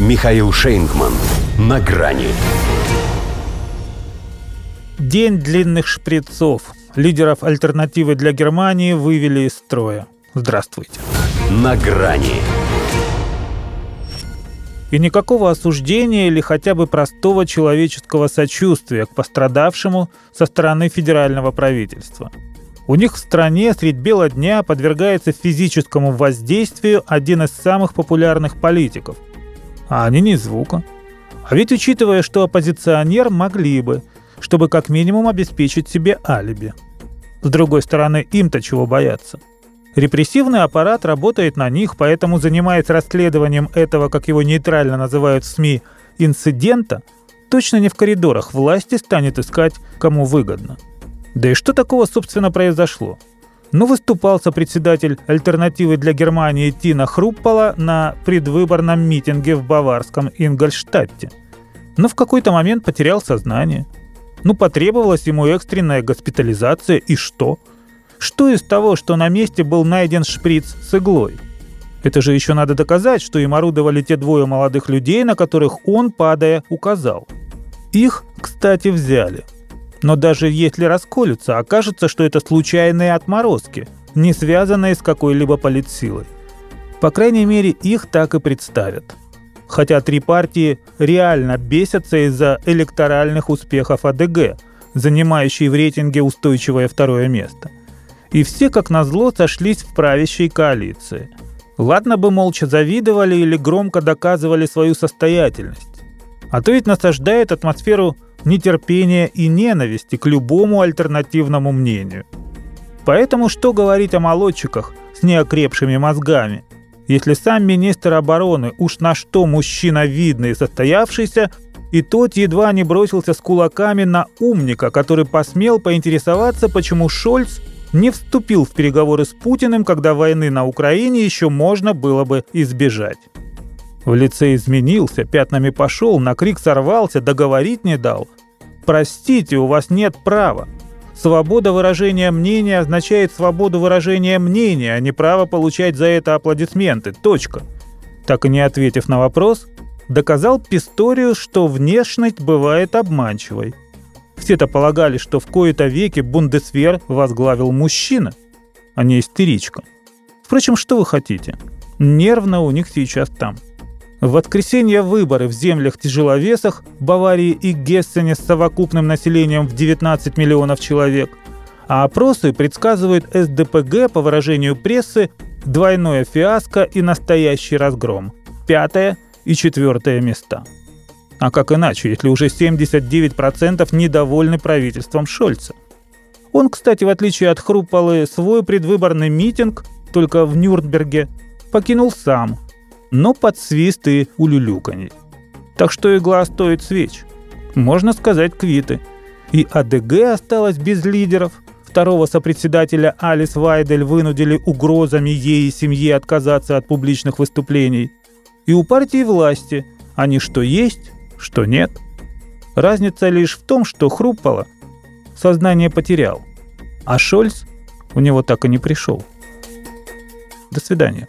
Михаил Шейнгман. На грани. День длинных шприцов. Лидеров альтернативы для Германии вывели из строя. Здравствуйте. На грани. И никакого осуждения или хотя бы простого человеческого сочувствия к пострадавшему со стороны федерального правительства. У них в стране средь бела дня подвергается физическому воздействию один из самых популярных политиков. А они ни звука. А ведь учитывая, что оппозиционер могли бы, чтобы как минимум обеспечить себе алиби. С другой стороны, им-то чего бояться – Репрессивный аппарат работает на них, поэтому занимаясь расследованием этого, как его нейтрально называют в СМИ, инцидента, точно не в коридорах власти станет искать, кому выгодно. Да и что такого, собственно, произошло? Ну, выступал сопредседатель альтернативы для Германии Тина Хруппала на предвыборном митинге в баварском Ингольштадте. Но в какой-то момент потерял сознание. Ну, потребовалась ему экстренная госпитализация, и что – что из того, что на месте был найден шприц с иглой? Это же еще надо доказать, что им орудовали те двое молодых людей, на которых он, падая, указал. Их, кстати, взяли. Но даже если расколются, окажется, что это случайные отморозки, не связанные с какой-либо политсилой. По крайней мере, их так и представят. Хотя три партии реально бесятся из-за электоральных успехов АДГ, занимающей в рейтинге устойчивое второе место – и все, как назло, сошлись в правящей коалиции. Ладно бы молча завидовали или громко доказывали свою состоятельность. А то ведь насаждает атмосферу нетерпения и ненависти к любому альтернативному мнению. Поэтому что говорить о молодчиках с неокрепшими мозгами, если сам министр обороны уж на что мужчина видный и состоявшийся, и тот едва не бросился с кулаками на умника, который посмел поинтересоваться, почему Шольц не вступил в переговоры с Путиным, когда войны на Украине еще можно было бы избежать. В лице изменился, пятнами пошел, на крик сорвался, договорить не дал. «Простите, у вас нет права. Свобода выражения мнения означает свободу выражения мнения, а не право получать за это аплодисменты. Точка». Так и не ответив на вопрос, доказал Писториус, что внешность бывает обманчивой – все-то полагали, что в кои-то веки Бундесвер возглавил мужчина, а не истеричка. Впрочем, что вы хотите? Нервно у них сейчас там. В воскресенье выборы в землях тяжеловесах Баварии и Гессене с совокупным населением в 19 миллионов человек, а опросы предсказывают СДПГ, по выражению прессы, двойное фиаско и настоящий разгром. Пятое и четвертое места. А как иначе, если уже 79% недовольны правительством Шольца? Он, кстати, в отличие от Хрупалы, свой предвыборный митинг, только в Нюрнберге, покинул сам, но под свист улюлюканье. Так что игла стоит свеч. Можно сказать, квиты. И АДГ осталась без лидеров. Второго сопредседателя Алис Вайдель вынудили угрозами ей и семье отказаться от публичных выступлений. И у партии власти они что есть, что нет. Разница лишь в том, что Хруппало сознание потерял, а Шольц у него так и не пришел. До свидания.